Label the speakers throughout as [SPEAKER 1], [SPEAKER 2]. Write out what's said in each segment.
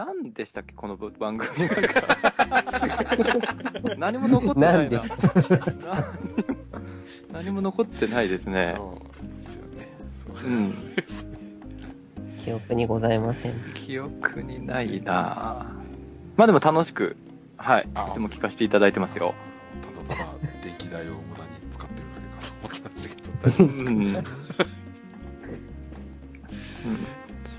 [SPEAKER 1] 何でしたっけ、この番組なんか。何も残ってないな。
[SPEAKER 2] 何でした？
[SPEAKER 1] 何も何も残ってないですね。
[SPEAKER 3] そうですよね。
[SPEAKER 1] うん。
[SPEAKER 2] 記憶にございません。
[SPEAKER 1] 記憶にないなまあでも楽しく、はい。い
[SPEAKER 3] あ
[SPEAKER 1] つも聞かせていただいてますよ。
[SPEAKER 3] ただただ電気代を無駄に使ってるだけかと思ってましたけど、大丈夫ですか
[SPEAKER 1] うん。うん。素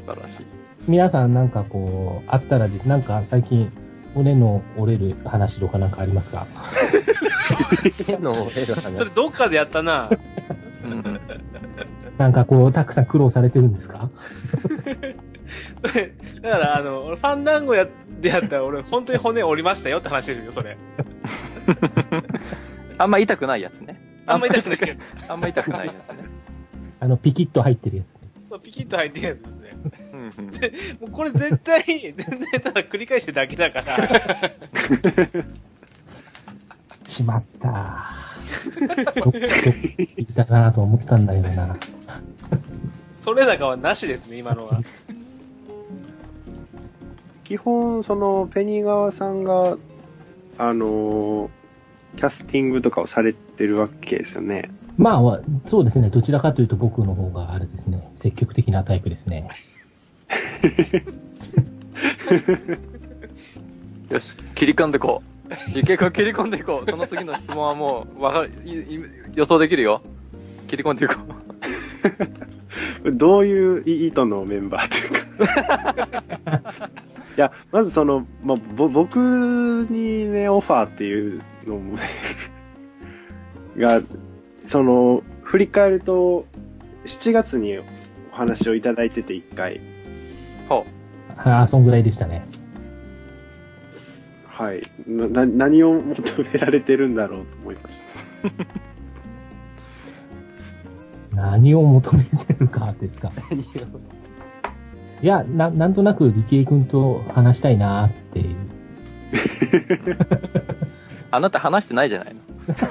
[SPEAKER 1] 晴らしい。
[SPEAKER 4] 皆さんなんかこう、あったらで、なんか最近、骨の折れる話とかなんかありますか？
[SPEAKER 2] 手の折れる話。
[SPEAKER 5] それどっかでやったな。
[SPEAKER 1] うん。
[SPEAKER 4] なんかこう、たくさん苦労されてるんですか？
[SPEAKER 5] だから、あの、俺ファンダンゴやでやったら俺本当に骨折りましたよって話ですよ、それ。
[SPEAKER 1] あんま痛くないやつね。
[SPEAKER 5] あんま痛くないけど。
[SPEAKER 1] あんま痛くないやつね。
[SPEAKER 4] あの、ピキッと入ってるやつね。
[SPEAKER 5] ピキッと入ってるやつですもうこれ絶対、全然ただ繰り返してるだけだから。
[SPEAKER 4] しまった。どっかいたなと思ったんだけどな。
[SPEAKER 5] 取れ高はなしですね、今のは。
[SPEAKER 6] 基本、その、ペニー川さんが、あのーキャスティングとかをされてるわけですよね。
[SPEAKER 4] まあ、そうですね。どちらかというと僕の方があれですね。積極的なタイプですね。
[SPEAKER 1] よし、切り込んでいこう。池君切り込んでいこう。その次の質問はもう、わかる、予想できるよ。切り込んでいこう。
[SPEAKER 6] どういう意図のメンバーというか。いや、まずその、まあ、ぼ僕にね、オファーっていうのもね、が、その、振り返ると、7月にお話をいただいてて、一回。
[SPEAKER 1] ほ
[SPEAKER 4] ああ、そんぐらいでしたね。
[SPEAKER 6] はい。な、な何を求められてるんだろうと思いました。
[SPEAKER 4] 何を求めてるかです か。いや、な、なんとなく理系君と話したいなっていう。
[SPEAKER 1] う。あなた話してないじゃないの。
[SPEAKER 4] ちょっ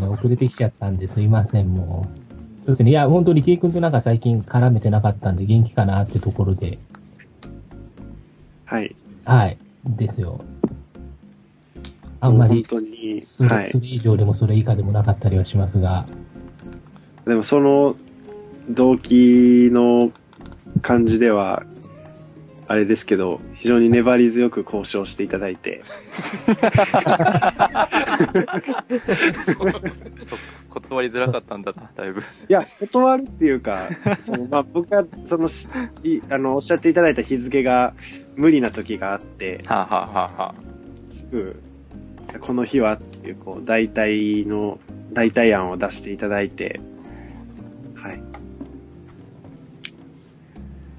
[SPEAKER 4] と遅れてきちゃったんですいません、もう。そうですね。いや、本当に理系君となんか最近絡めてなかったんで元気かなってところで。
[SPEAKER 6] はい。
[SPEAKER 4] はい。ですよ。あんまり、
[SPEAKER 6] 本当に
[SPEAKER 4] それ,、
[SPEAKER 6] はい
[SPEAKER 4] それ以上でもそれ以下でもなかったりはしますが。
[SPEAKER 6] でもその動機の感じでは、あれですけど、非常に粘り強く交渉していただいて、
[SPEAKER 1] そ断りづらかったんだな、だいぶ。
[SPEAKER 6] いや、断るっていうか、そのまあ、僕が、そのしいあの、おっしゃっていただいた日付が無理な時があって、
[SPEAKER 1] はあ、はあはあはあ、
[SPEAKER 6] すぐ、この日はっていう、こう、代替の、代替案を出していただいて、はい。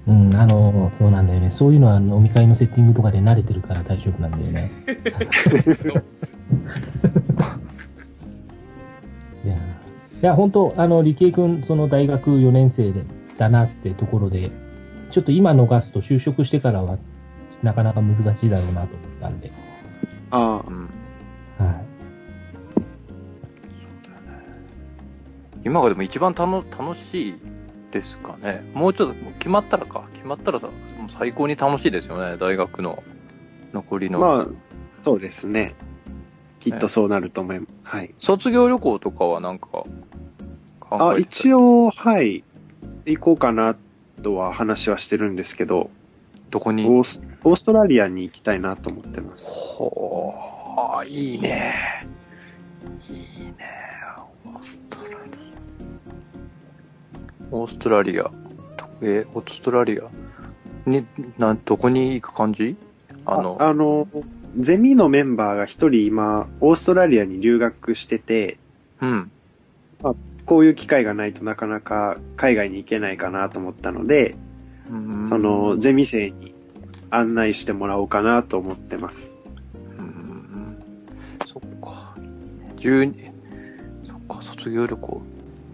[SPEAKER 4] うん、あの、そうなんだよね。そういうのは飲み会のセッティングとかで慣れてるから大丈夫なんだよね。いや、いや、本当あの、理系君、その大学4年生で、だなってところで、ちょっと今逃すと就職してからは、なかなか難しいだろうなと思ったんで、
[SPEAKER 6] あ
[SPEAKER 1] うん。
[SPEAKER 4] はい。
[SPEAKER 1] 今がでも一番たの楽しいですかね。もうちょっと、決まったらか。決まったらさ、もう最高に楽しいですよね、大学の残りの。
[SPEAKER 6] まあ、そうですね。きっとそうなると思います。はい。
[SPEAKER 1] 卒業旅行とかはなんか考
[SPEAKER 6] あ、一応、はい。行こうかなとは話はしてるんですけど、
[SPEAKER 1] どこに？
[SPEAKER 6] オースオーストラリアに行きたいなと思ってます。
[SPEAKER 1] ほー、いいね。いいね。オーストラリア。どえ、オーストラリア？に、な、どこに行く感じ？あの、
[SPEAKER 6] あの、ゼミのメンバーが一人今、オーストラリアに留学してて、
[SPEAKER 1] うん。
[SPEAKER 6] こういう機会がないとなかなか海外に行けないかなと思ったので、
[SPEAKER 1] うん
[SPEAKER 6] その、ゼミ生に案内してもらおうかなと思ってます。
[SPEAKER 1] うんそっか。12、そっか、卒業旅行。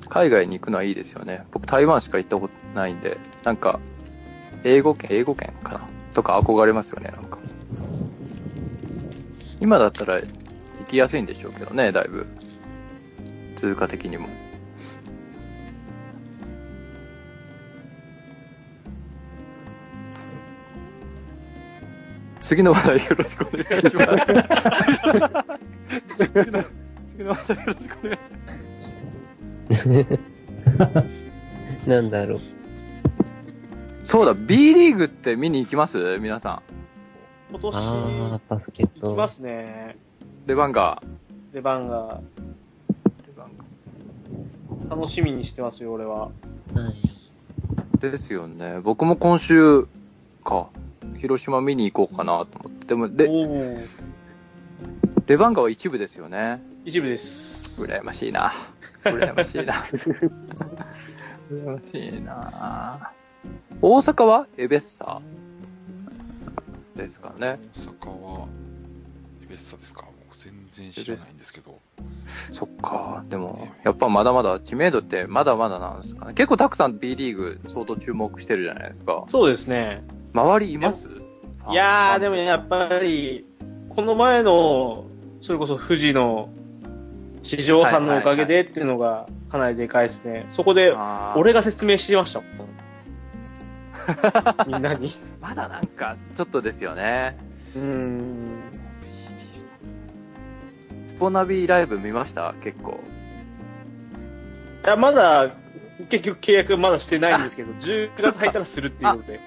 [SPEAKER 1] 海外に行くのはいいですよね。僕台湾しか行ったことないんで、なんか、英語圏、英語圏かなとか憧れますよね、なんか。今だったら行きやすいんでしょうけどね、だいぶ。通貨的にも。次の話題よろしくお願いします。次の次の話題よろしくお願いします。
[SPEAKER 2] なんだろう。
[SPEAKER 1] そうだ、B リーグって見に行きます？皆さ
[SPEAKER 5] 今年、
[SPEAKER 2] あー、バスケット。
[SPEAKER 5] 行きますね。
[SPEAKER 1] ん。レバンガ
[SPEAKER 5] レバンガ
[SPEAKER 1] ー。レバンガ
[SPEAKER 5] 楽しみにしてますよ、俺は。
[SPEAKER 2] はい。
[SPEAKER 1] ーですよね。僕も今週か、広島見に行こうかなと思って。でも、レ
[SPEAKER 5] おー
[SPEAKER 1] レバンガは一部ですよね。
[SPEAKER 5] 一部です。
[SPEAKER 1] 羨ましいな。羨ましいな。羨ましいな。大阪はエベッサ？ですかね。
[SPEAKER 3] 大阪は、エベッサですか？僕全然知らないんですけど。
[SPEAKER 1] そっか。でも、やっぱまだまだ知名度ってまだまだなんですかね。結構たくさん B リーグ相当注目してるじゃないですか。
[SPEAKER 5] そうですね。
[SPEAKER 1] 周りいます？
[SPEAKER 5] いやー、でも
[SPEAKER 1] ね。
[SPEAKER 5] やっぱり、この前の、それこそ富士の地上さんのおかげでっていうのがかなりでかいですね。そこで、俺が説明してましたもん。みんなに。
[SPEAKER 1] まだなんか、ちょっとですよね。
[SPEAKER 5] うーん。
[SPEAKER 1] スポナビライブ見ました？結構。
[SPEAKER 5] いや、まだ、結局契約まだしてないんですけど、10月入ったらするっていうことで。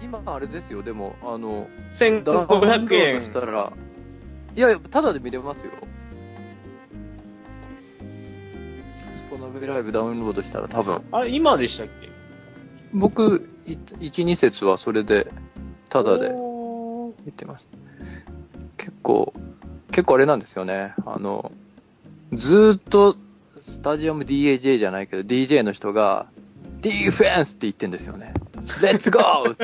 [SPEAKER 1] 今あれですよ、でも、あの、ダウンロ
[SPEAKER 5] 1500
[SPEAKER 1] ード
[SPEAKER 5] 円
[SPEAKER 1] し。たら、いやいや、ただで見れますよ。スポナビライブダウンロードしたら多分。
[SPEAKER 5] あれ、今でしたっけ？
[SPEAKER 1] 僕、い1、2節はそれで、ただで見てます。結構、結構あれなんですよね。あの、ずーっと、スタジアム DAJ じゃないけど、DJ の人が、ディフェンスって言ってんですよね。レッツゴー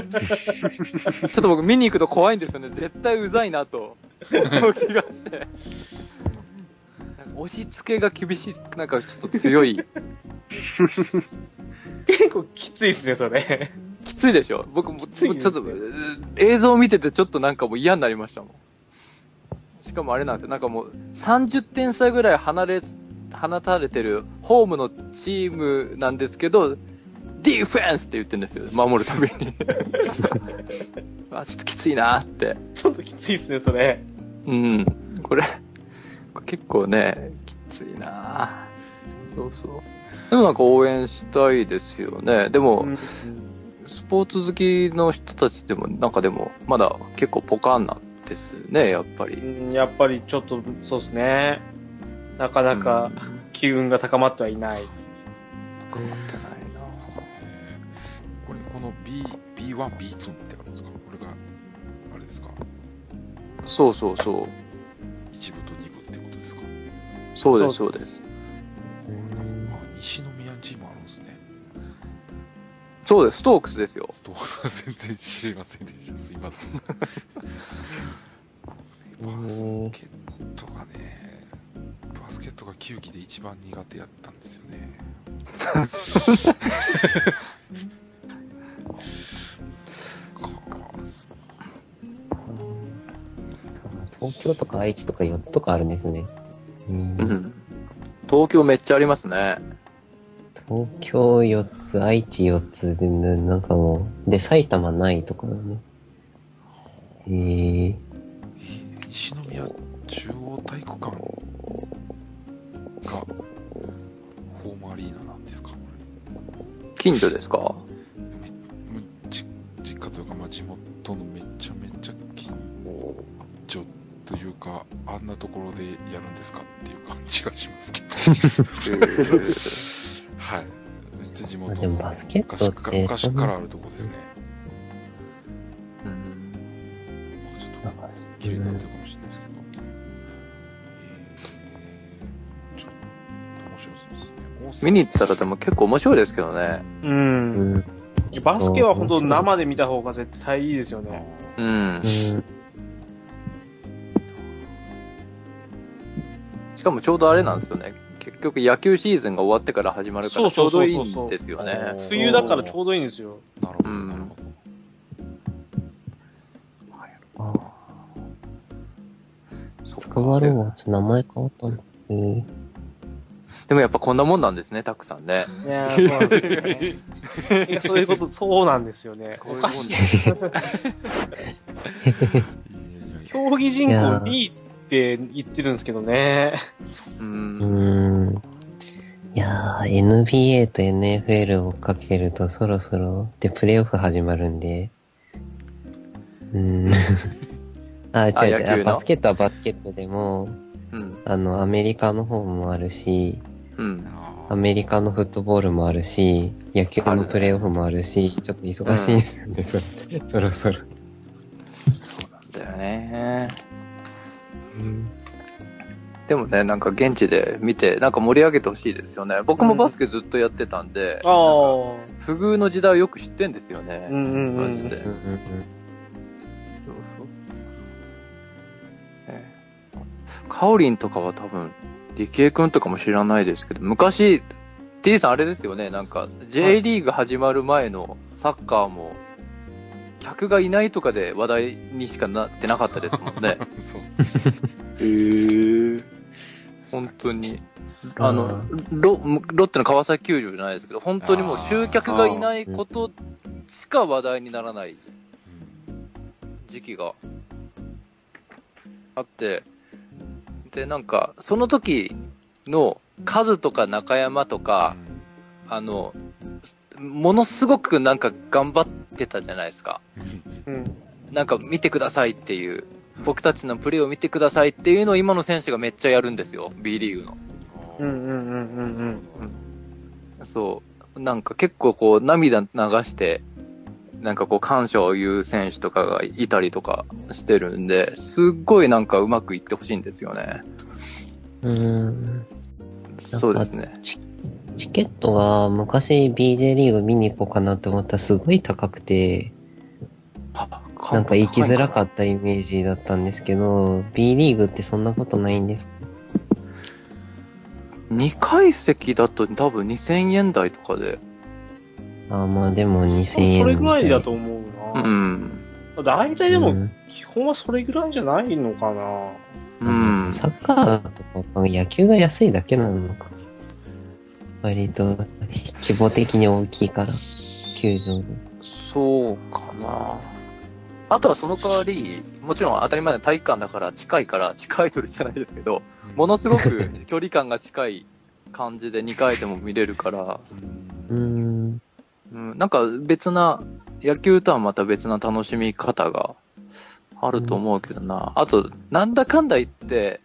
[SPEAKER 1] ちょっと僕見に行くと怖いんですよね。絶対うざいなと 思う気がして。押し付けが厳しい、なんかちょっと強い。
[SPEAKER 5] 結構きついっすね、それ。
[SPEAKER 1] きついでしょ？僕も、ちょっと、映像見ててちょっとなんかもう嫌になりましたもん。しかもあれなんですよ。なんかもう30点差ぐらい離れ、放たれてるホームのチームなんですけど、ディフェンスって言ってるんですよ。守るたびに。あ、ちょっときついなって。
[SPEAKER 5] ちょっときついっすね、それ。
[SPEAKER 1] うん。これ結構ね、きついなそうそう。でもなんか応援したいですよね。でも、
[SPEAKER 5] うん
[SPEAKER 1] スポーツ好きの人たちでも、なんかでも、まだ結構ポカンなんですね、やっぱり。
[SPEAKER 5] うんやっぱりちょっと、そうですね。なかなか機運が高まってはいない。
[SPEAKER 1] 変わってないな
[SPEAKER 3] えーこれ、この B、B1、B2 ってあるんですか？これが、あれですか？
[SPEAKER 1] そうそうそう。そうです、
[SPEAKER 5] そ
[SPEAKER 1] ううです
[SPEAKER 3] 西宮チームあるんですね。
[SPEAKER 1] そうです、ストークスですよ。
[SPEAKER 3] ストーン全然知りませんでした。すいません。バスケットがね、バスケットが球技で一番苦手やったんですよね。か
[SPEAKER 2] 東京とか愛知とか4つとかあるんですね。うん
[SPEAKER 1] うん。東京めっちゃありますね。
[SPEAKER 2] 東京4つ、愛知4つで、ななんかもう、で、埼玉ないとかだね。えー、
[SPEAKER 3] 西宮中央体育館がホームアリーナなんですかこ
[SPEAKER 1] 近所ですか？
[SPEAKER 3] なところでやるんですかっていう感じがしますけど はいめっちゃ地元
[SPEAKER 2] まあでもバスケットって
[SPEAKER 3] 昔か昔
[SPEAKER 2] そんな
[SPEAKER 3] からあるとこですね
[SPEAKER 1] うん
[SPEAKER 3] ちょっと
[SPEAKER 2] なんかす、
[SPEAKER 3] 綺麗になってるかもしれないですけど、えー、ちょっと面白そうですね大阪
[SPEAKER 1] 見に行ったらでも結構面白いですけどね。
[SPEAKER 5] う。
[SPEAKER 2] うんん。
[SPEAKER 5] バスケは本当生
[SPEAKER 2] で。
[SPEAKER 5] で見た方が絶対いいですよね。
[SPEAKER 1] うん
[SPEAKER 2] う。ん。
[SPEAKER 1] しかもちょうどあれなんですよね。結局野球シーズンが終わってから始まるからちょうどいいんですよね。
[SPEAKER 5] 冬だからちょうどいいんですよ。
[SPEAKER 3] なるほど、
[SPEAKER 1] うん
[SPEAKER 2] わ。ちょっと名前変わったんだ。えー、
[SPEAKER 1] でもやっぱこんなもんなんですね、たくさんね。
[SPEAKER 5] いやーそうなんですよねいやそういうこと、そうなんですよね。おかしい。競技人口
[SPEAKER 2] いやー
[SPEAKER 5] 2位って言ってるんですけどね。
[SPEAKER 1] う。
[SPEAKER 2] うんーん。いやー、NBA と NFL をかけるとそろそろ、で、プレイオフ始まるんで。うーん。あ、違う違うあ、
[SPEAKER 1] 野球の？
[SPEAKER 2] バスケットはバスケットでも、
[SPEAKER 1] うん。
[SPEAKER 2] あの、アメリカの方もあるし、
[SPEAKER 1] うん。
[SPEAKER 2] アメリカのフットボールもあるし、野球のプレイオフもあるし、ちょっと忙しいんですよね、それ そろそろ。
[SPEAKER 1] だよね。でもね、なんか現地で見て、なんか盛り上げてほしいですよね。僕もバスケずっとやってたんで、
[SPEAKER 5] ああ。
[SPEAKER 1] 不遇の時代をよく知ってんですよね。
[SPEAKER 5] うんうんうん
[SPEAKER 1] マジで。
[SPEAKER 2] うんうんうん
[SPEAKER 1] そうそう。ねカオリンとかは多分、理系くんとかも知らないですけど、昔、T さんあれですよね、なんか、J リーグ始まる前のサッカーも、客がいないとかで話題にしかなってなかったですもんね。
[SPEAKER 3] そう。
[SPEAKER 6] へー。
[SPEAKER 1] 本当に。あの、ロロッテの川崎球場じゃないですけど、本当にもう集客がいないことしか話題にならない時期があって、で、なんか、その時のカズとか中山とか、あの、ものすごくなんか頑張ってたじゃないですか。
[SPEAKER 5] うん。
[SPEAKER 1] なんか見てくださいっていう、僕たちのプレーを見てくださいっていうのを今の選手がめっちゃやるんですよ、B リーグの。
[SPEAKER 5] うんうんうんうん
[SPEAKER 1] そう。なんか結構こう涙流して、なんかこう感謝を言う選手とかがいたりとかしてるんで、すっごいなんかうまくいってほしいんですよね。
[SPEAKER 2] うーん。
[SPEAKER 1] そうですね。
[SPEAKER 2] チケットが昔 BJ リーグ見に行こうかなって思ったらすごい高くて、なんか行きづらか
[SPEAKER 1] っ
[SPEAKER 2] ったイメージだったんですけど、B リーグってそんなことないんです
[SPEAKER 1] た。2階席だと多分2000円台とかで。
[SPEAKER 2] あーまあでも2000
[SPEAKER 5] そ
[SPEAKER 2] 円。
[SPEAKER 5] れぐらいだと思う
[SPEAKER 1] う
[SPEAKER 5] な。
[SPEAKER 1] ん。
[SPEAKER 5] 大体でも、
[SPEAKER 2] うん
[SPEAKER 5] 基本はそれぐらいじゃないのかな。
[SPEAKER 1] うん。
[SPEAKER 2] サッカーとか野球が安いだけなのか。割と規模的に大きいから、球場の。
[SPEAKER 1] そうかな。あとはその代わり、もちろん当たり前の体育館だから近いから、地下アイドルじゃないですけど、ものすごく 距離感が近い感じで2回でも見れるから、
[SPEAKER 2] うーん。
[SPEAKER 1] うん、なんか別な、野球とはまた別な楽しみ方があると思うけどな。あと、なんだかんだ言って、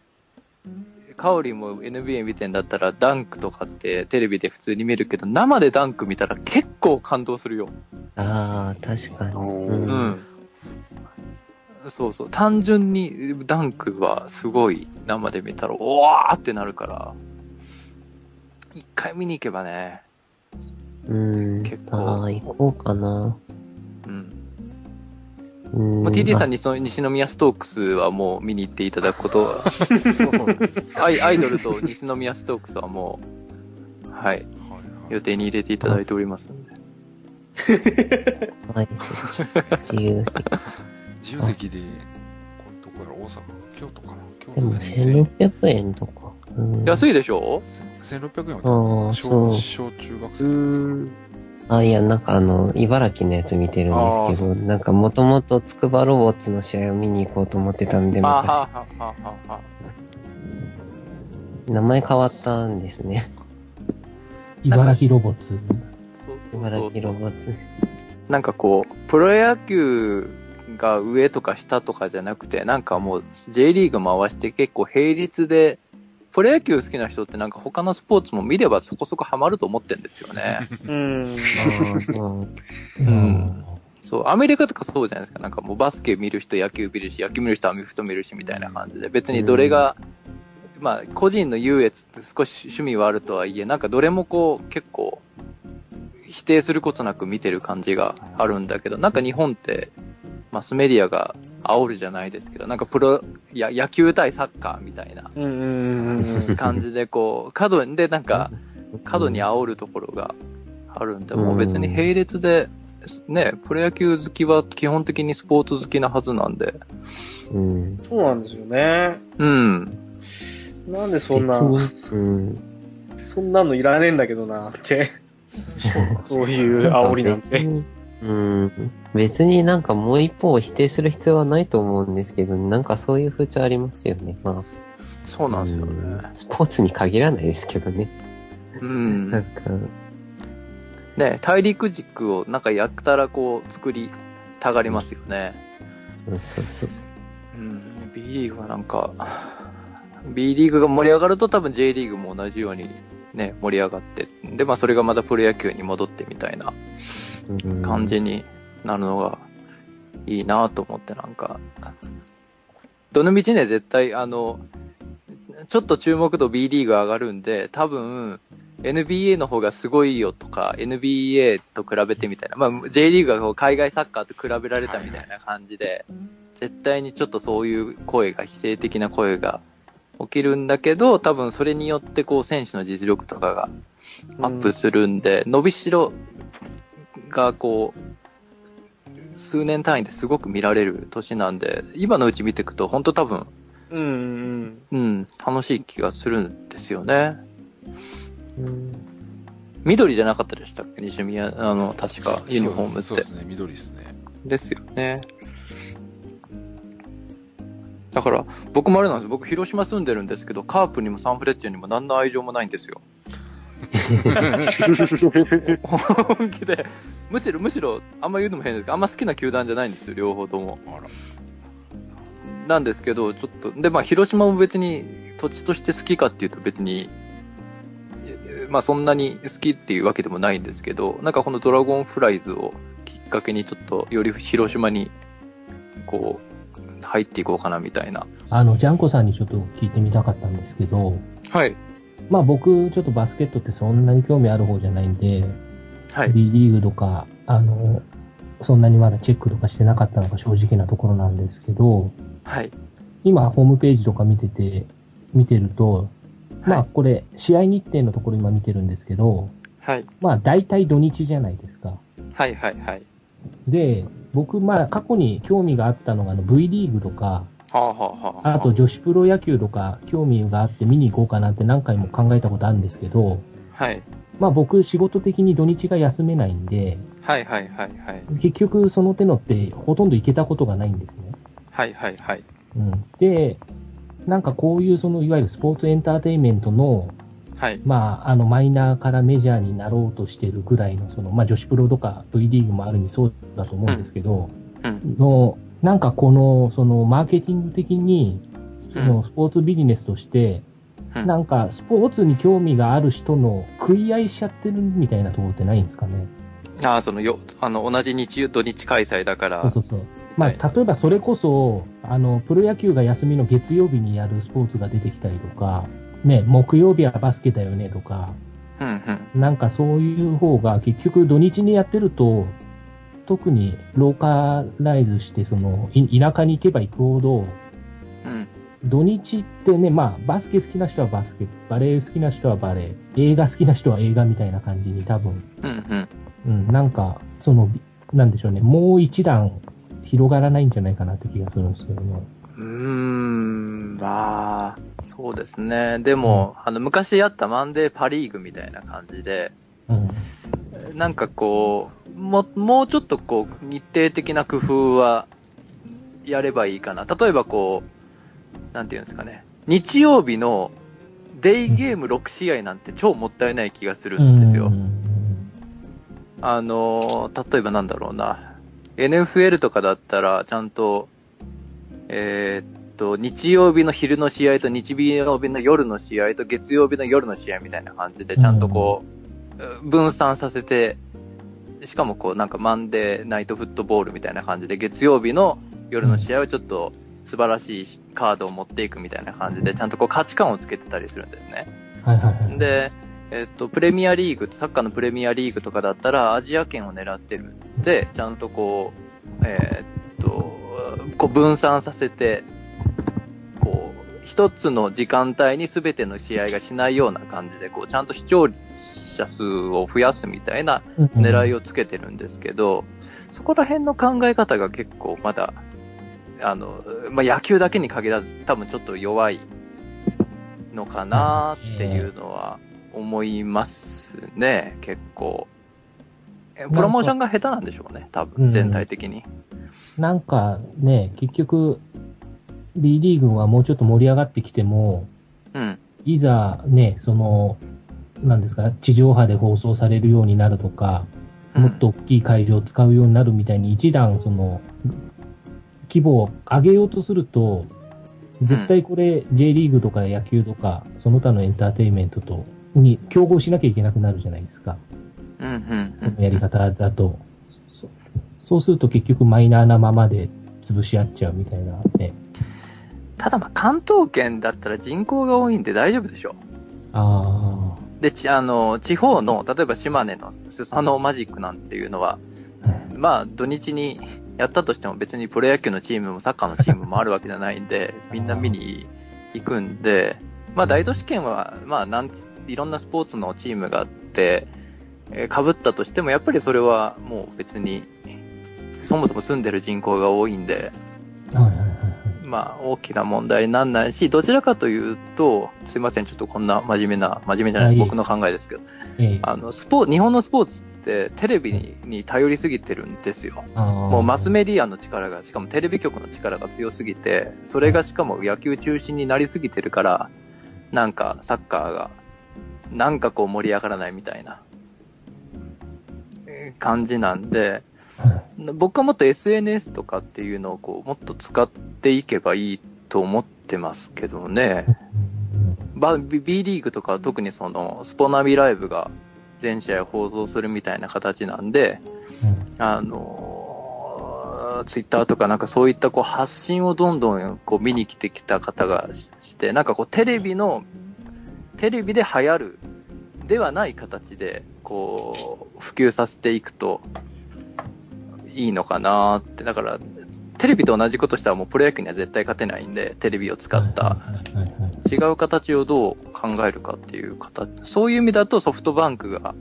[SPEAKER 1] カオリも NBA 見てんだったらダンクとかってテレビで普通に見るけど、生でダンク見たら結構感動するよ。
[SPEAKER 2] ああ、確かに。う
[SPEAKER 1] ん。そうそう。単純にダンクはすごい生で見たら、おわーってなるから、一回見に行けばね。
[SPEAKER 2] うん。
[SPEAKER 1] 結構
[SPEAKER 2] ああ、行こうかな。
[SPEAKER 1] まあ、TD さん
[SPEAKER 2] に。
[SPEAKER 1] にその西宮ストークスはもう見に行っていただくことは、アイアイドルと西宮ストークスはもう、はい、予定に入れていただいておりますんで。
[SPEAKER 2] はい。自由席。
[SPEAKER 3] 自由席で、これどこやろ大阪京都かな？京
[SPEAKER 2] でも
[SPEAKER 3] 都で2000
[SPEAKER 2] 1600円とか。うん、
[SPEAKER 1] 安いでしょ
[SPEAKER 3] ？1600円は小小中学生ですか
[SPEAKER 6] ん。
[SPEAKER 2] あ、いや、なんかあの、茨城のやつ見てるんですけど、なんかもともとつくばロボッツの試合を見に行こうと思ってたんで、昔。名前変わったんですね。
[SPEAKER 4] 茨城ロボッツ。
[SPEAKER 2] 茨。城ロボッツ。
[SPEAKER 1] なんかこう、プロ野球が上とか下とかじゃなくて、なんかもう J リーグ回して結構並列で、プロ野球好きな人ってなんか他のスポーツも見ればそこそこハマると思ってんですよね。
[SPEAKER 5] うん。
[SPEAKER 4] う
[SPEAKER 1] うんそう、アメリカとかそうじゃないですか。なんかもうバスケ見る人、野球見るし、野球見る人はアメフト見るしみたいな感じで、別にどれが、まあ、個人の優越って少し趣味はあるとはいえ、なんかどれもこう、結構、否定することなく見てる感じがあるんだけど、なんか日本って、マスメディアが煽るじゃないですけど、なんかプロ、いや、野球対サッカーみたいな
[SPEAKER 5] うんうんうんうん。
[SPEAKER 1] 感じで、こう、過度に、で、なんか、過度に煽るところがあるんで、もう別に並列で、ね、プロ野球好きは基本的にスポーツ好きなはずなんで、
[SPEAKER 2] うん。
[SPEAKER 5] そうなんですよね。
[SPEAKER 1] うん。
[SPEAKER 5] なんでそんな、
[SPEAKER 2] うん。
[SPEAKER 5] そんなのいらねえんだけどなって。そういう煽りなんて。
[SPEAKER 2] 別にうん。別になんかもう一方を否定する必要はないと思うんですけど、なんかそういう風潮ありますよね。まあ。
[SPEAKER 1] そうなんですよね。
[SPEAKER 2] うんスポーツに限らないですけどね。
[SPEAKER 1] うん。
[SPEAKER 2] なんか、
[SPEAKER 1] ね、大陸軸をなんかやったらこう作りたがりますよね。
[SPEAKER 2] そうそう。う
[SPEAKER 1] ん。B リーグはなんか、B リーグが盛り上がると多分 J リーグも同じようにね、盛り上がって、で、まあそれがまたプロ野球に戻ってみたいな
[SPEAKER 2] うん。
[SPEAKER 1] 感じになるのがいいなと思ってなんか、どの道ね、絶対あの、ちょっと注目度 B リーグ上がるんで、多分、NBA の方がすごいよとか、NBA と比べてみたいな、まあ、J リーグが海外サッカーと比べられたみたいな感じで、絶対にちょっとそういう声が、否定的な声が起きるんだけど、多分それによってこう選手の実力とかがアップするんで、伸びしろがこう、数年単位ですごく見られる年なんで、今のうち見ていくと、本当多分、
[SPEAKER 5] うんうん。
[SPEAKER 1] うん、楽しい気がするんですよね。
[SPEAKER 2] うん
[SPEAKER 1] 緑じゃなかったでしたっけ？西宮、あの、確か、ユニフォームって
[SPEAKER 3] そうで。すね、緑ですね。
[SPEAKER 1] ですよね。だから、僕もあれなんですよ。僕、広島住んでるんですけど、カープにもサンフレッチェにも何の愛情もないんですよ。本気で。むしろ、むしろ、あんま言うのも変ですけど、あんま好きな球団じゃないんですよ、両方とも。なんですけど、ちょっと、で、まあ、広島も別に土地として好きかっていうと別に、えまあ、そんなに好きっていうわけでもないんですけど、なんかこのドラゴンフライズをきっかけにちょっとより広島に、こう、入っていこうかなみたいな。
[SPEAKER 4] あの、ジャンコさんにちょっと聞いてみたかったんですけど、
[SPEAKER 1] はい。
[SPEAKER 4] まあ僕、ちょっとバスケットってそんなに興味ある方じゃないんで、
[SPEAKER 1] はい。
[SPEAKER 4] B リーグとか、あの、そんなにまだチェックとかしてなかったのが正直なところなんですけど、
[SPEAKER 1] はい。
[SPEAKER 4] 今ホームページとか見てて、見てると、まあ
[SPEAKER 1] はい。
[SPEAKER 4] これ、試合日程のところ今見てるんですけど、
[SPEAKER 1] はい。
[SPEAKER 4] まあ大体土日じゃないですか。
[SPEAKER 1] はい。はい。はい。
[SPEAKER 4] で、僕、まあ過去に興味があったのがあの V リーグとか、
[SPEAKER 1] はあ、はあはあ、
[SPEAKER 4] あと女子プロ野球とか興味があって見に行こうかなって何回も考えたことあるんですけど、
[SPEAKER 1] はい。
[SPEAKER 4] まあ僕仕事的に土日が休めないんで、
[SPEAKER 1] はい。はい。はい。はい。
[SPEAKER 4] 結局その手のってほとんど行けたことがないんですね。
[SPEAKER 1] はい。はい。はい。
[SPEAKER 4] うん。で、なんかこういうそのいわゆるスポーツエンターテインメントの、
[SPEAKER 1] はい。
[SPEAKER 4] まああのマイナーからメジャーになろうとしてるぐらいのその、まあ女子プロとか V リーグもある意味そうだと思うんですけど、
[SPEAKER 1] うん。
[SPEAKER 4] の、なんかこの、そのマーケティング的に、そのスポーツビジネスとして、
[SPEAKER 1] うん
[SPEAKER 4] なんかスポーツに興味がある人の食い合いしちゃってるみたいなところってないんですかね？
[SPEAKER 1] ああ、そのよ、あの、同じ日曜、土日開催だから。
[SPEAKER 4] そうそうそう。まあ、
[SPEAKER 1] はい
[SPEAKER 4] 例えばそれこそ、あの、プロ野球が休みの月曜日にやるスポーツが出てきたりとか、ね、木曜日はバスケだよねとか、
[SPEAKER 1] うんうん。
[SPEAKER 4] なんかそういう方が結局土日にやってると、特にローカライズして、その、い田舎に行けば行くほど、
[SPEAKER 1] うん。
[SPEAKER 4] 土日ってね、まあ、バスケ好きな人はバスケ、バレエ好きな人はバレエ、映画好きな人は映画みたいな感じに多分、
[SPEAKER 1] うんうん。
[SPEAKER 4] うん、なんか、その、なんでしょうね、もう一段広がらないんじゃないかなって気がするんですけどね。
[SPEAKER 1] うーん、まあ、そうですね。でも、あの、昔やったマンデーパリーグみたいな感じで、
[SPEAKER 4] うん。
[SPEAKER 1] なんかこう、も、もうちょっとこう、日程的な工夫は、やればいいかな。例えばこう、なんていうんですかね。日曜日のデイゲーム6試合なんて超もったいない気がするんですよ。
[SPEAKER 4] うん
[SPEAKER 1] あのー、例えばなんだろうな。NFL とかだったら、ちゃんと、えーっと、日曜日の昼の試合と日曜日の夜の試合と月曜日の夜の試合みたいな感じで、ちゃんとこう、分散させて、しかもこう、なんかマンデーナイトフットボールみたいな感じで、月曜日の夜の試合はちょっと素晴らしいカードを持っていくみたいな感じで、ちゃんとこう価値観をつけてたりするんですね。
[SPEAKER 4] はいはいはい。
[SPEAKER 1] で、えっと、プレミアリーグ、サッカーのプレミアリーグとかだったら、アジア圏を狙ってるんで、ちゃんとこう、えっと、こう分散させて、一つの時間帯に全ての試合がしないような感じで、こう、ちゃんと視聴者数を増やすみたいな狙い
[SPEAKER 4] を。
[SPEAKER 1] をつけてるんですけど、そこら辺の考え方が結構まだ、あの、まあ、野球だけに限らず、多分ちょっと弱いのかなっていうのは思いますね、結構。えプロモーションが下手なんでしょうね、多
[SPEAKER 4] うん
[SPEAKER 1] 分、全体的に。
[SPEAKER 4] なんかね、結局、B リーグはもうちょっと盛り上がってきても、
[SPEAKER 1] うん。
[SPEAKER 4] いざね、その、なんですか、地上波で放送されるようになるとか、もっと大きい会場を使うようになるみたいに一段、その、規模を上げようとすると、絶対これ J リーグとか野球とか、その他のエンターテインメントと、に競合しなきゃいけなくなるじゃないですか。
[SPEAKER 1] うん、うん、
[SPEAKER 4] このやり方だと。そそうすると結局マイナーなままで潰し合っちゃうみたいなね。
[SPEAKER 1] ただまあ、関東圏だったら人口が多いんで大丈夫でしょ。
[SPEAKER 4] あ
[SPEAKER 1] で、ちあの、地方の、例えば島根のスサノーマジックなんていうのは、
[SPEAKER 4] あ。
[SPEAKER 1] まあ、土日にやったとしても別にプロ野球のチームもサッカーのチームもあるわけじゃないんで、みんな見に行くんで、まあ、大都市圏は、まあ、なんいろんなスポーツのチームがあって、えー被ったとしても、やっぱりそれはもう別に、そもそも住んでる人口が多いんで、
[SPEAKER 4] はいはい。
[SPEAKER 1] まあ、大きな問題になんないし、どちらかというと、すいません、ちょっとこんな真面目な、真面目じゃない、
[SPEAKER 4] はい。
[SPEAKER 1] 僕の考えですけど、
[SPEAKER 4] ええ。
[SPEAKER 1] あの、スポー日本のスポーツってテレビにに頼りすぎてるんですよ。も
[SPEAKER 4] も
[SPEAKER 1] うマスメディアの力が、しかもテレビ局の力が強すぎて、それがしかも野球中心になりすぎてるから、なんかサッカーが、なんかこう盛り上がらないみたいな、えー感じなんで、僕はもっと SNS とかっていうのをこう、もっと使っていけばいいと思ってますけどね。ば B リーグとかは特にその、スポナビライブが全試合放送するみたいな形なんで、あのツイッターとかなんかそういったこう発信をどんどんこう見に来てきた方がしして、なんかこうテレビの、テレビで流行るではない形で、こう、普及させていくといいのかなって。だから、テレビと同じことしたらもうプロ野球には絶対勝てないんで、テレビを使った。違う形をどう考えるかっていう形、そういう意味だとソフトバンクが、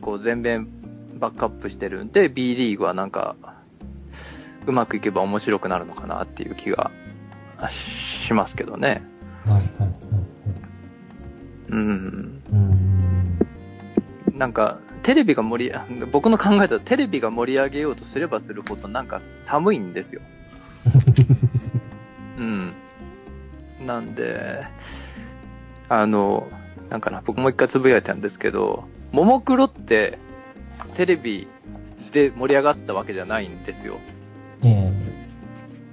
[SPEAKER 1] こう全面バックアップしてるんで、B リーグはなんか、うまくいけば面白くなるのかなっていう気がしますけどね。うん。なんか、テレビが盛り、僕の考えだとテレビが盛り上げようとすればするほどなんか寒いんですよ。うん。なんで、あの、なんかな、僕も一回つぶやいたんですけど、ももクロってテレビで盛り上がったわけじゃないんですよ。
[SPEAKER 4] え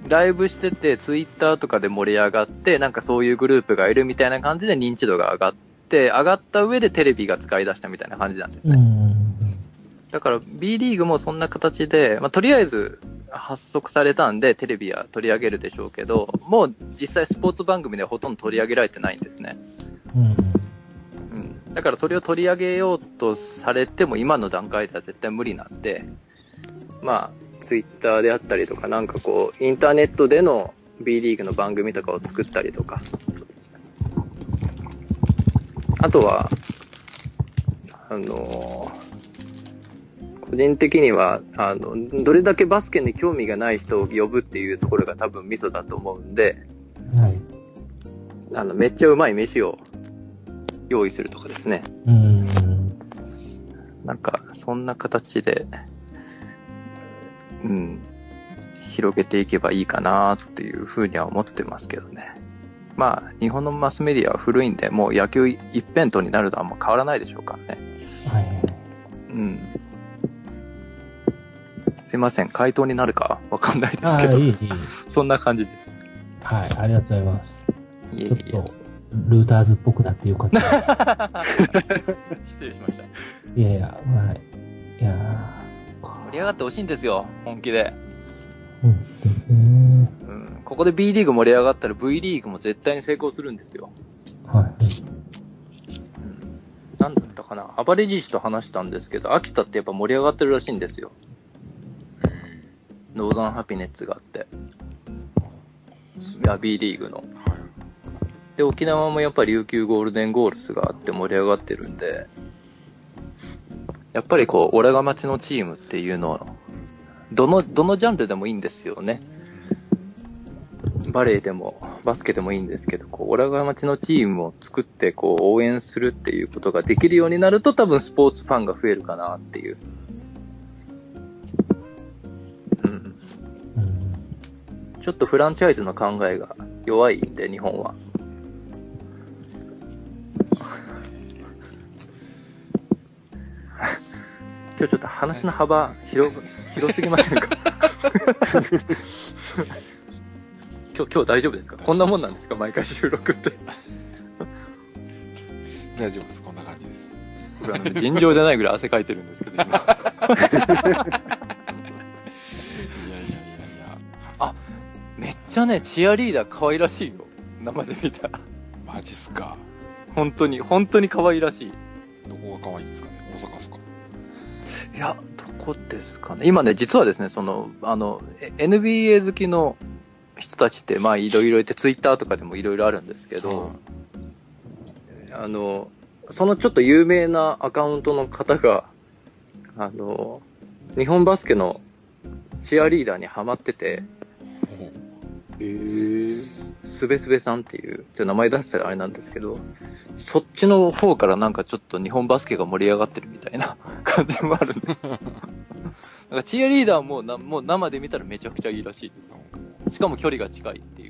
[SPEAKER 1] ライブしてて、ツイッターとかで盛り上がって、なんかそういうグループがいるみたいな感じで認知度が上がって、上がった上でテレビが使い出したみたいな感じなんですね。
[SPEAKER 4] ん
[SPEAKER 1] だから B リーグもそんな形で、まあ、とりあえず発足されたんでテレビは取り上げるでしょうけど、もう実際スポーツ番組ではほとんど取り上げられてないんですね。
[SPEAKER 4] うん
[SPEAKER 1] うん。だからそれを取り上げようとされても今の段階では絶対無理なんで、まあ、ツイッターであったりとか、なんかこう、インターネットでの B リーグの番組とかを作ったりとか、あとは、あの個人的には、あの、どれだけバスケに興味がない人を呼ぶっていうところが多分ミソだと思うんで、
[SPEAKER 4] はい
[SPEAKER 1] あの、めっちゃうまい飯を用意するとかですね。
[SPEAKER 4] うん
[SPEAKER 1] なんか、そんな形で、うん、広げていけばいいかなっていうふうには思ってますけどね。まあ、日本のマスメディアは古いんで、もう野球一辺倒になるとはあんま変わらないでしょうからね。
[SPEAKER 4] はいはい
[SPEAKER 1] うん。すいません、回答になるかわかんないですけど、
[SPEAKER 4] いい、いい。
[SPEAKER 1] そんな感じです。
[SPEAKER 4] はい、ありがとうございます。
[SPEAKER 1] いえいえ
[SPEAKER 4] ちょっと、ルーターズっぽくなってよかった。
[SPEAKER 1] 失礼しました。
[SPEAKER 4] いやいや、はい。いや。
[SPEAKER 1] 盛り上がってほしいんですよ、本気で。
[SPEAKER 4] うん。
[SPEAKER 1] ここで B リーグ盛り上がったら V リーグも絶対に成功するんですよ。
[SPEAKER 4] はい。
[SPEAKER 1] なんだったかな、暴れじじと話したんですけど、秋田ってやっぱ盛り上がってるらしいんですよ。ノーザンハピネッツがあって。いや、B リーグの。
[SPEAKER 3] はい。
[SPEAKER 1] で、沖縄もやっぱり琉球ゴールデンゴールスがあって盛り上がってるんで、やっぱりこう、俺が町のチームっていうのを、どの、どのジャンルでもいいんですよね。バレーでもバスケでもいいんですけど、こう、オラ町のチームを作って、こう、応援するっていうことができるようになると、多分スポーツファンが増えるかなっていう。うん。ちょっとフランチャイズの考えが弱いんで、日本は。今日ちょっと話の幅広、広すぎませんか？今日、今日大丈夫ですか？こんなもんなんですか？毎回収録って。
[SPEAKER 3] 大丈夫です。こんな感じです。
[SPEAKER 1] 僕あの尋常じゃないぐらい汗かいてるんですけど、今。
[SPEAKER 3] いやいやいやいや。
[SPEAKER 1] めっちゃね、チアリーダー可愛らしいよ。生で見たら。
[SPEAKER 3] マジっすか。
[SPEAKER 1] 本当に、本当に可愛らしい。
[SPEAKER 3] どこが可愛いんですかね？大阪っすか？
[SPEAKER 1] いや、どこですかね？今ね、実はですね、その、あの、え NBA 好きの人たちって、まあ、いろいろいて、ツイッターとかでもいろいろあるんですけど、あの、そのちょっと有名なアカウントの方が、あの、日本バスケのチアリーダーにハマってて、
[SPEAKER 3] ほ
[SPEAKER 6] えー、
[SPEAKER 1] すすべすべさんっていう、ちょ名前出したらあれなんですけど、そっちの方からなんかちょっと日本バスケが盛り上がってるみたいな感じもあるんです。なんかチアリーダーもなもう生で見たらめちゃくちゃいいらしいです。しかも距離が近いっていう。